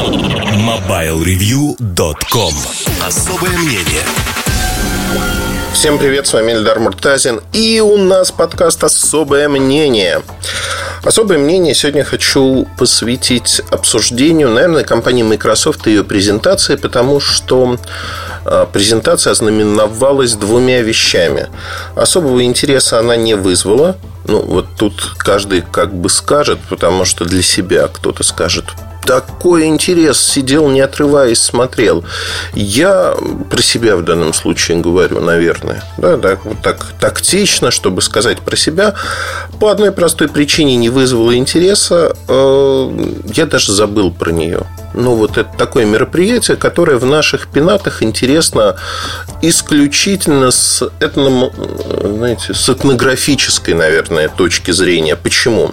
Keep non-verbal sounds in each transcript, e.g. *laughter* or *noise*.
MobileReview.com Особое мнение Всем привет, с вами Эльдар Муртазин И у нас подкаст «Особое мнение» Особое мнение сегодня хочу посвятить обсуждению, наверное, компании Microsoft и ее презентации, потому что а, презентация ознаменовалась двумя вещами. Особого интереса она не вызвала. Ну, вот тут каждый как бы скажет, потому что для себя кто-то скажет, такой интерес, сидел не отрываясь, смотрел. Я про себя в данном случае говорю, наверное. Да, так, вот так тактично, чтобы сказать про себя. По одной простой причине не вызвало интереса. Э, я даже забыл про нее ну, вот это такое мероприятие, которое в наших пенатах интересно исключительно с, этно, знаете, с этнографической, наверное, точки зрения. Почему?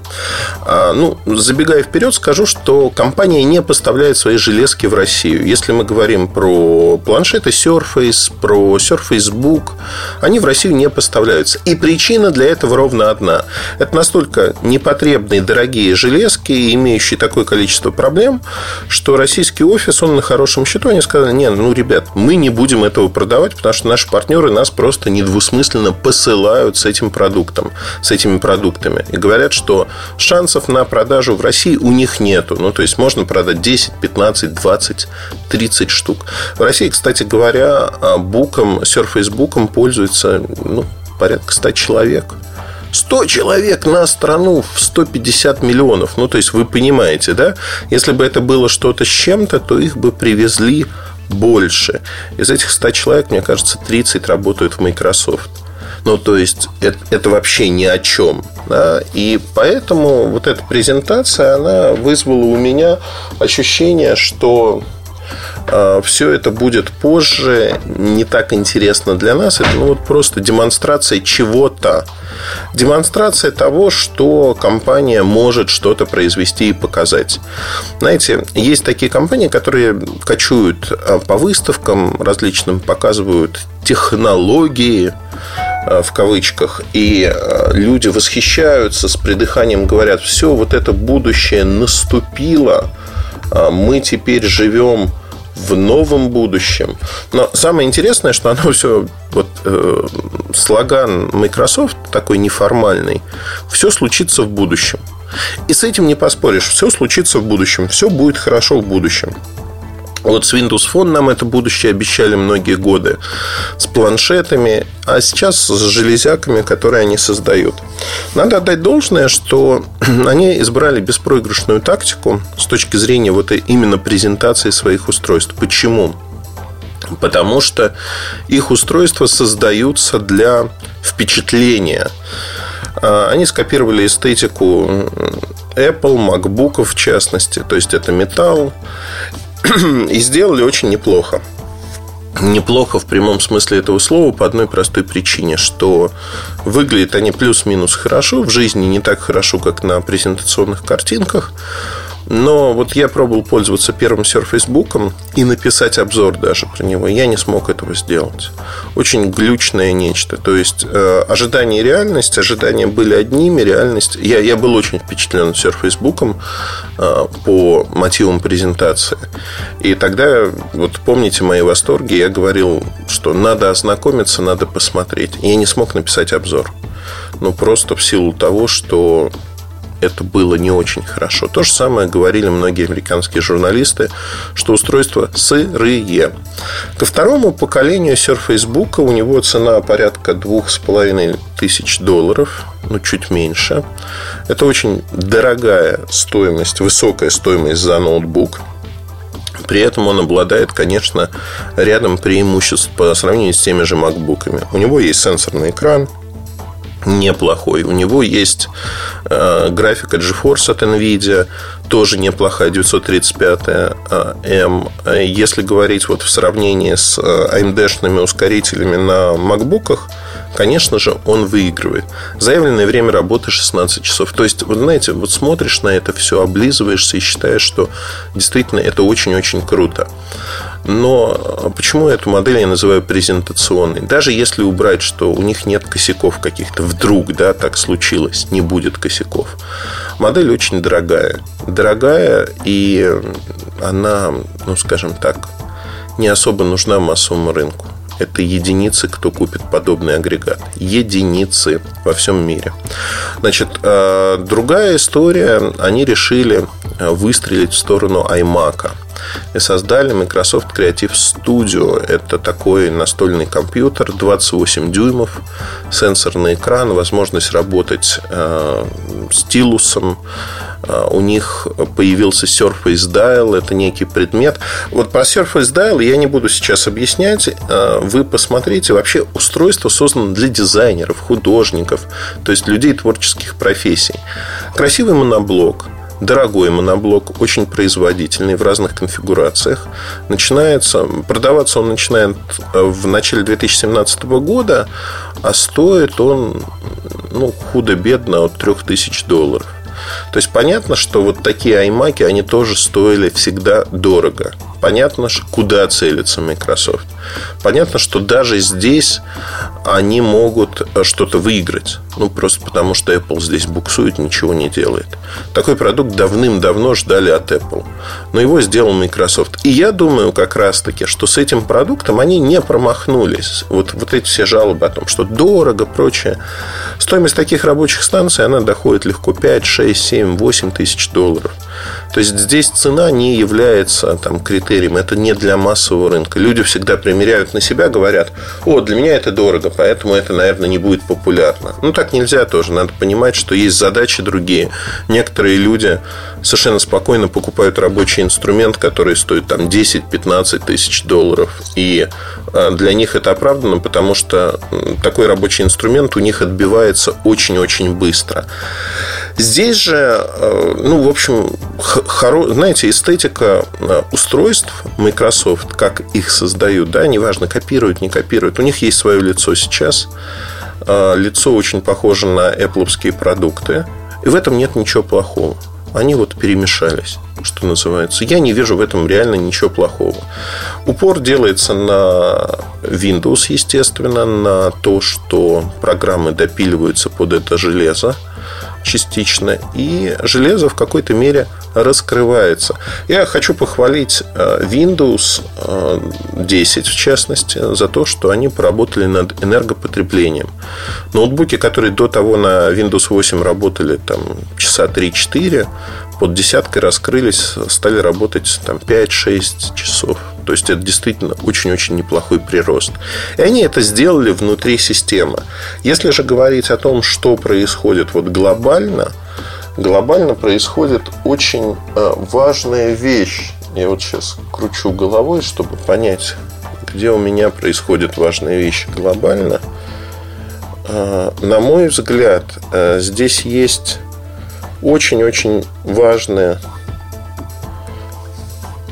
А, ну, забегая вперед, скажу, что компания не поставляет свои железки в Россию. Если мы говорим про планшеты Surface, про Surface Book, они в Россию не поставляются. И причина для этого ровно одна. Это настолько непотребные, дорогие железки, имеющие такое количество проблем, что что российский офис, он на хорошем счету. Они сказали, не, ну, ребят, мы не будем этого продавать, потому что наши партнеры нас просто недвусмысленно посылают с этим продуктом, с этими продуктами. И говорят, что шансов на продажу в России у них нету. Ну, то есть, можно продать 10, 15, 20, 30 штук. В России, кстати говоря, буком, Surface буком пользуется ну, порядка 100 человек. 100 человек на страну в 150 миллионов. Ну, то есть, вы понимаете, да? Если бы это было что-то с чем-то, то их бы привезли больше. Из этих 100 человек, мне кажется, 30 работают в Microsoft. Ну, то есть, это, это вообще ни о чем. Да? И поэтому вот эта презентация, она вызвала у меня ощущение, что все это будет позже, не так интересно для нас. Это ну, вот просто демонстрация чего-то. Демонстрация того, что компания может что-то произвести и показать. Знаете, есть такие компании, которые кочуют а, по выставкам различным, показывают технологии, а, в кавычках, и люди восхищаются с придыханием, говорят, все, вот это будущее наступило, мы теперь живем в новом будущем. Но самое интересное, что оно все, вот э, слоган Microsoft такой неформальный, все случится в будущем. И с этим не поспоришь, все случится в будущем, все будет хорошо в будущем. Вот с Windows Phone нам это будущее обещали многие годы. С планшетами, а сейчас с железяками, которые они создают. Надо отдать должное, что *clears throat* они избрали беспроигрышную тактику с точки зрения вот именно презентации своих устройств. Почему? Потому что их устройства создаются для впечатления. А, они скопировали эстетику Apple, MacBook в частности. То есть это металл. *clears throat* И сделали очень неплохо. Неплохо в прямом смысле этого слова по одной простой причине, что выглядят они плюс-минус хорошо, в жизни не так хорошо, как на презентационных картинках, но вот я пробовал пользоваться первым Surface Book и написать обзор даже про него. Я не смог этого сделать. Очень глючное нечто. То есть, э, ожидания и реальность. Ожидания были одними, реальность... Я, я был очень впечатлен Surface Book э, по мотивам презентации. И тогда, вот помните мои восторги, я говорил, что надо ознакомиться, надо посмотреть. Я не смог написать обзор. Ну, просто в силу того, что это было не очень хорошо. То же самое говорили многие американские журналисты, что устройства сырые. Ко второму поколению Surface у него цена порядка двух с половиной тысяч долларов, ну, чуть меньше. Это очень дорогая стоимость, высокая стоимость за ноутбук. При этом он обладает, конечно, рядом преимуществ по сравнению с теми же макбуками. У него есть сенсорный экран, неплохой. У него есть э, графика GeForce от NVIDIA, тоже неплохая, 935M. Э, Если говорить вот в сравнении с AMD-шными э, ускорителями на MacBook, конечно же, он выигрывает. Заявленное время работы 16 часов. То есть, вы знаете, вот смотришь на это все, облизываешься и считаешь, что действительно это очень-очень круто. Но почему эту модель я называю презентационной? Даже если убрать, что у них нет косяков каких-то, вдруг, да, так случилось, не будет косяков. Модель очень дорогая. Дорогая, и она, ну, скажем так, не особо нужна массовому рынку. Это единицы, кто купит подобный агрегат. Единицы во всем мире. Значит, э, другая история. Они решили э, выстрелить в сторону iMac и создали Microsoft Creative Studio. Это такой настольный компьютер 28 дюймов, сенсорный экран, возможность работать э, стилусом. Э, у них появился Surface Dial, это некий предмет. Вот про Surface Dial я не буду сейчас объяснять. Э, вы посмотрите, вообще устройство создано для дизайнеров, художников, то есть людей творческих профессий. Красивый моноблок – дорогой моноблок, очень производительный в разных конфигурациях. Начинается, продаваться он начинает э, в начале 2017 года, а стоит он ну, худо-бедно от 3000 долларов. То есть понятно, что вот такие iMac, они тоже стоили всегда дорого. Понятно, куда целится Microsoft. Понятно, что даже здесь они могут э, что-то выиграть. Ну, просто потому, что Apple здесь буксует, ничего не делает. Такой продукт давным-давно ждали от Apple. Но его сделал Microsoft. И я думаю как раз-таки, что с этим продуктом они не промахнулись. Вот, вот эти все жалобы о том, что дорого, прочее. Стоимость таких рабочих станций, она доходит легко 5, 6, 7, 8 тысяч долларов. То есть здесь цена не является там, критерием, это не для массового рынка. Люди всегда примеряют на себя, говорят, о, для меня это дорого, поэтому это, наверное, не будет популярно. Ну, так нельзя тоже. Надо понимать, что есть задачи другие. Некоторые люди совершенно спокойно покупают рабочий инструмент, который стоит там 10-15 тысяч долларов. И а, для них это оправдано, потому что такой рабочий инструмент у них отбивается очень-очень быстро. Здесь же, э, ну, в общем, хоро... знаете, эстетика э, устройств Microsoft, как их создают, да, неважно, копируют, не копируют, у них есть свое лицо сейчас. Э, лицо очень похоже на Apple продукты. И в этом нет ничего плохого. Они вот перемешались, что называется. Я не вижу в этом реально ничего плохого. Упор делается на Windows, естественно, на то, что программы допиливаются под это железо частично, и железо в какой-то мере раскрывается. Я хочу похвалить э, Windows 10, э, в частности, за то, что они поработали над энергопотреблением. Ноутбуки, которые до того на Windows 8 работали там, часа 3-4, под десяткой раскрылись, стали работать там 5-6 часов. То есть это действительно очень-очень неплохой прирост. И они это сделали внутри системы. Если же говорить о том, что происходит вот глобально, глобально происходит очень э, важная вещь. Я вот сейчас кручу головой, чтобы понять, где у меня происходит важная вещь глобально. Э, на мой взгляд, э, здесь есть очень-очень важная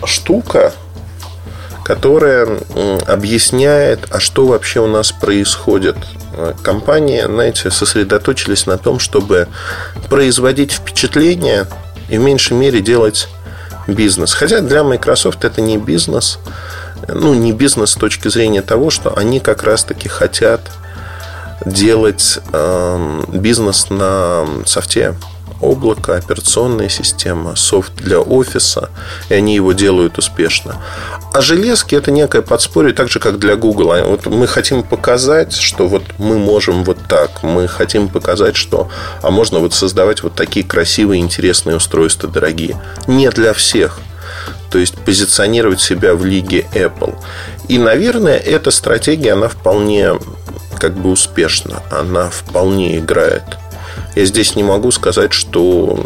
штука, которая объясняет, а что вообще у нас происходит. Компании, знаете, сосредоточились на том, чтобы производить впечатление и в меньшей мере делать бизнес. Хотя для Microsoft это не бизнес. Ну, не бизнес с точки зрения того, что они как раз-таки хотят делать э, бизнес на софте, облако, операционная система, софт для офиса, и они его делают успешно. А железки это некое подспорье, так же, как для Google. А вот мы хотим показать, что вот мы можем вот так. Мы хотим показать, что а можно вот создавать вот такие красивые, интересные устройства дорогие. Не для всех. То есть позиционировать себя в лиге Apple. И, наверное, эта стратегия, она вполне как бы успешна. Она вполне играет я здесь не могу сказать, что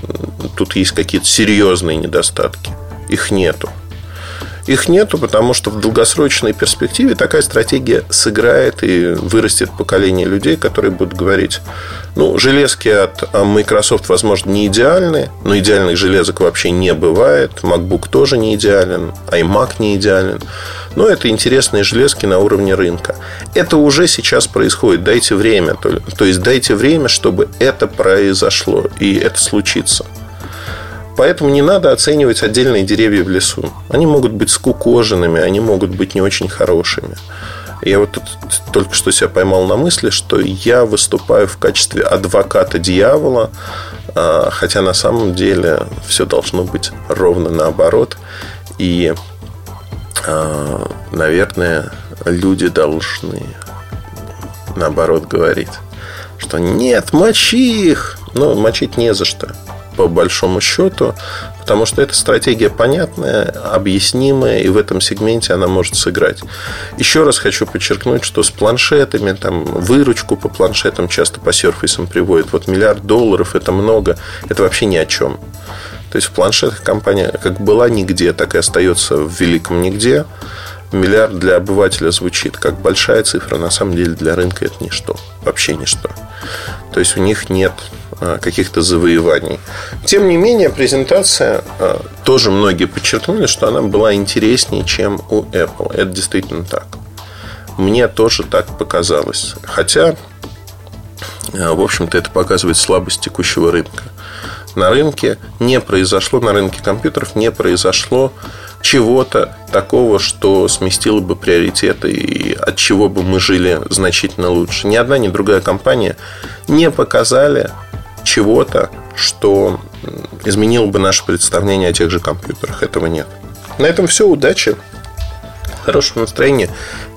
тут есть какие-то серьезные недостатки. Их нету. Их нету, потому что в долгосрочной перспективе такая стратегия сыграет и вырастет поколение людей, которые будут говорить, ну, железки от Microsoft, возможно, не идеальны, но идеальных железок вообще не бывает. MacBook тоже не идеален, iMac не идеален. Но это интересные железки на уровне рынка. Это уже сейчас происходит. Дайте время. То есть дайте время, чтобы это произошло и это случится. Поэтому не надо оценивать отдельные деревья в лесу. Они могут быть скукоженными, они могут быть не очень хорошими. Я вот тут только что себя поймал на мысли, что я выступаю в качестве адвоката дьявола, а, хотя на самом деле все должно быть ровно наоборот. И, а, наверное, люди должны наоборот говорить, что нет, мочи их. Но мочить не за что по большому счету, потому что эта стратегия понятная, объяснимая, и в этом сегменте она может сыграть. Еще раз хочу подчеркнуть, что с планшетами, там, выручку по планшетам часто по серфисам приводят. Вот миллиард долларов – это много, это вообще ни о чем. То есть в планшетах компания как была нигде, так и остается в великом нигде. Миллиард для обывателя звучит как большая цифра, на самом деле для рынка это ничто, вообще ничто. То есть у них нет каких-то завоеваний. Тем не менее, презентация э, тоже многие подчеркнули, что она была интереснее, чем у Apple. Это действительно так. Мне тоже так показалось. Хотя, э, в общем-то, это показывает слабость текущего рынка. На рынке не произошло, на рынке компьютеров не произошло чего-то такого, что сместило бы приоритеты и от чего бы мы жили значительно лучше. Ни одна, ни другая компания не показали чего-то, что изменило бы наше представление о тех же компьютерах. Этого нет. На этом все. Удачи. Хорошего настроения.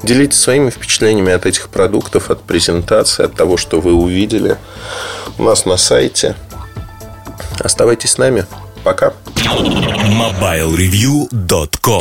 Делитесь своими впечатлениями от этих продуктов, от презентации, от того, что вы увидели у нас на сайте. Оставайтесь с нами. Пока. MobileReview.com